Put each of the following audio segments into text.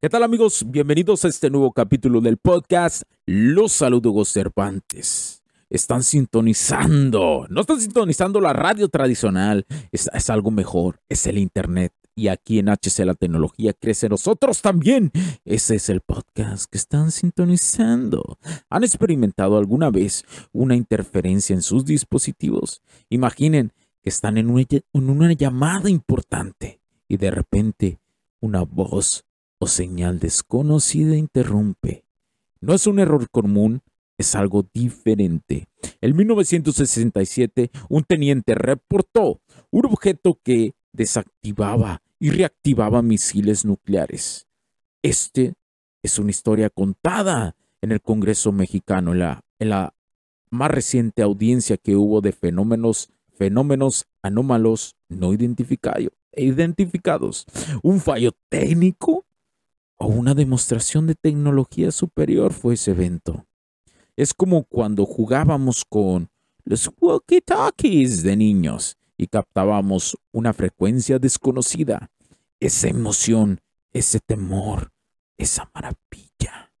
¿Qué tal amigos? Bienvenidos a este nuevo capítulo del podcast. Los saludo Cervantes. Están sintonizando, no están sintonizando la radio tradicional, es, algo mejor, es el Internet. Y aquí en HC la tecnología crece nosotros también. Ese es el podcast que están sintonizando. ¿Han experimentado alguna vez una interferencia en sus dispositivos? Imaginen que están en una llamada importante y de repente una voz o señal desconocida interrumpe. No es un error común, es algo diferente. En 1967, un teniente reportó un objeto que desactivaba y reactivaba misiles nucleares. Este es una historia contada en el Congreso mexicano, en la, más reciente audiencia que hubo de fenómenos, fenómenos anómalos no identificados. Un fallo técnico o una demostración de tecnología superior fue ese evento. Es como cuando jugábamos con los walkie-talkies de niños y captábamos una frecuencia desconocida, esa emoción, ese temor, esa maravilla.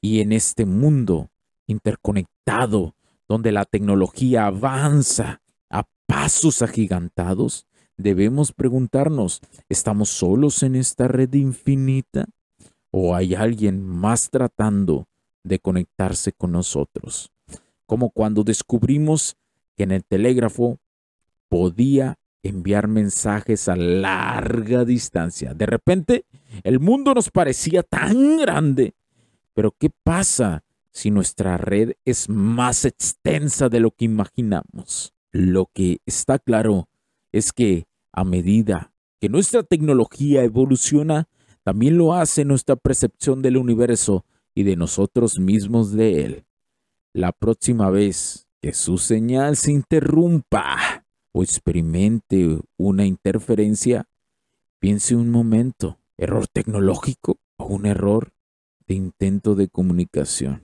Y en este mundo interconectado, donde la tecnología avanza a pasos agigantados, debemos preguntarnos, ¿estamos solos en esta red infinita? O hay alguien más tratando de conectarse con nosotros. Como cuando descubrimos que en el telégrafo podía enviar mensajes a larga distancia. De repente, el mundo nos parecía tan grande. Pero ¿qué pasa si nuestra red es más extensa de lo que imaginamos? Lo que está claro es que a medida que nuestra tecnología evoluciona, también lo hace nuestra percepción del universo y de nosotros mismos de él. La próxima vez que su señal se interrumpa o experimente una interferencia, piense un momento, error tecnológico o un error de intento de comunicación.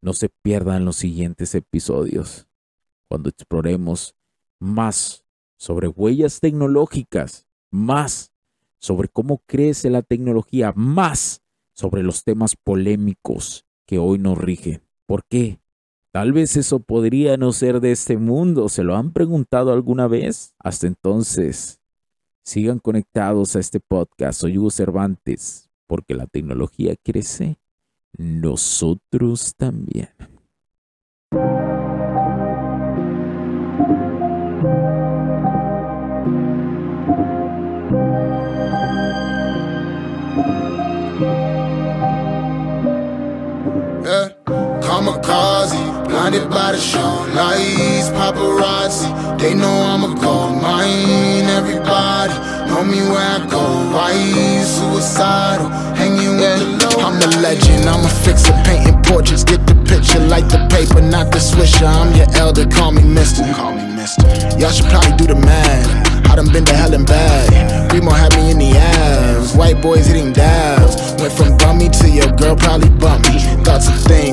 No se pierdan los siguientes episodios, cuando exploremos más sobre huellas tecnológicas, más sobre cómo crece la tecnología, más sobre los temas polémicos que hoy nos rigen. ¿Por qué? Tal vez eso podría no ser de este mundo. ¿Se lo han preguntado alguna vez? Hasta entonces, sigan conectados a este podcast. Soy Hugo Cervantes, porque la tecnología crece. Nosotros también. Kamikaze. Blinded by the show lights, paparazzi. They know I'm a gold mine. Everybody know me where I go. Why suicidal? Hanging with the low. I'm a legend. I'm a fixer, painting portraits. Get the picture, like the paper, not the swisher. I'm your elder. Call me Mister. Call me Mister. Y'all should probably do the math. I done been to hell and back. Remo had me in the abs. White boys hitting dabs. Went from bummy to your girl probably bummy. Thoughts of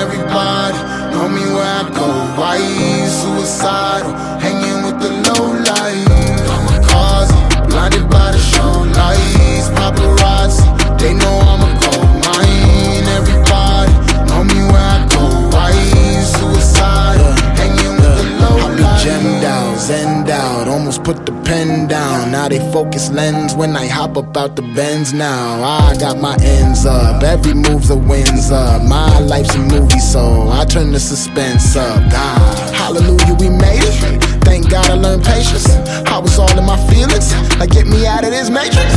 Everybody know me where I go. Why suicidal? Hanging with the low light. Kamikaze, blinded by the show focus lens when I hop up out the bends now. I got my ends up, every move's a wins up. My life's a movie, so I turn the suspense up. God, hallelujah, we made it. Thank God I learned patience. I was all in my feelings, like get me out of this matrix.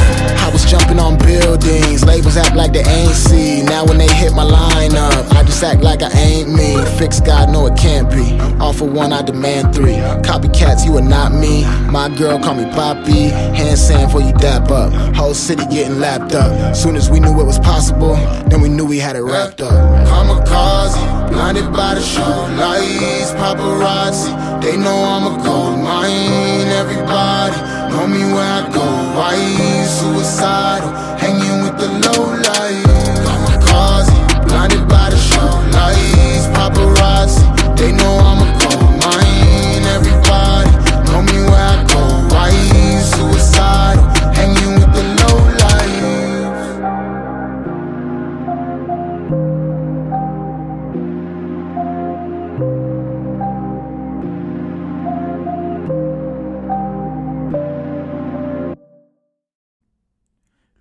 Jumping on buildings, labels act like they ain't see. Now when they hit my line up, I just act like I ain't me. Fix God, no it can't be. Offer one, I demand three. Copycats, you are not me. My girl call me Poppy. Hand sand for you dap up. Whole city getting lapped up. Soon as we knew it was possible, then we knew we had it wrapped up. Kamikaze, blinded by the show lights, paparazzi. They know I'm a gold mine. Everybody know me where I go. Why suicidal? Hanging with the low light.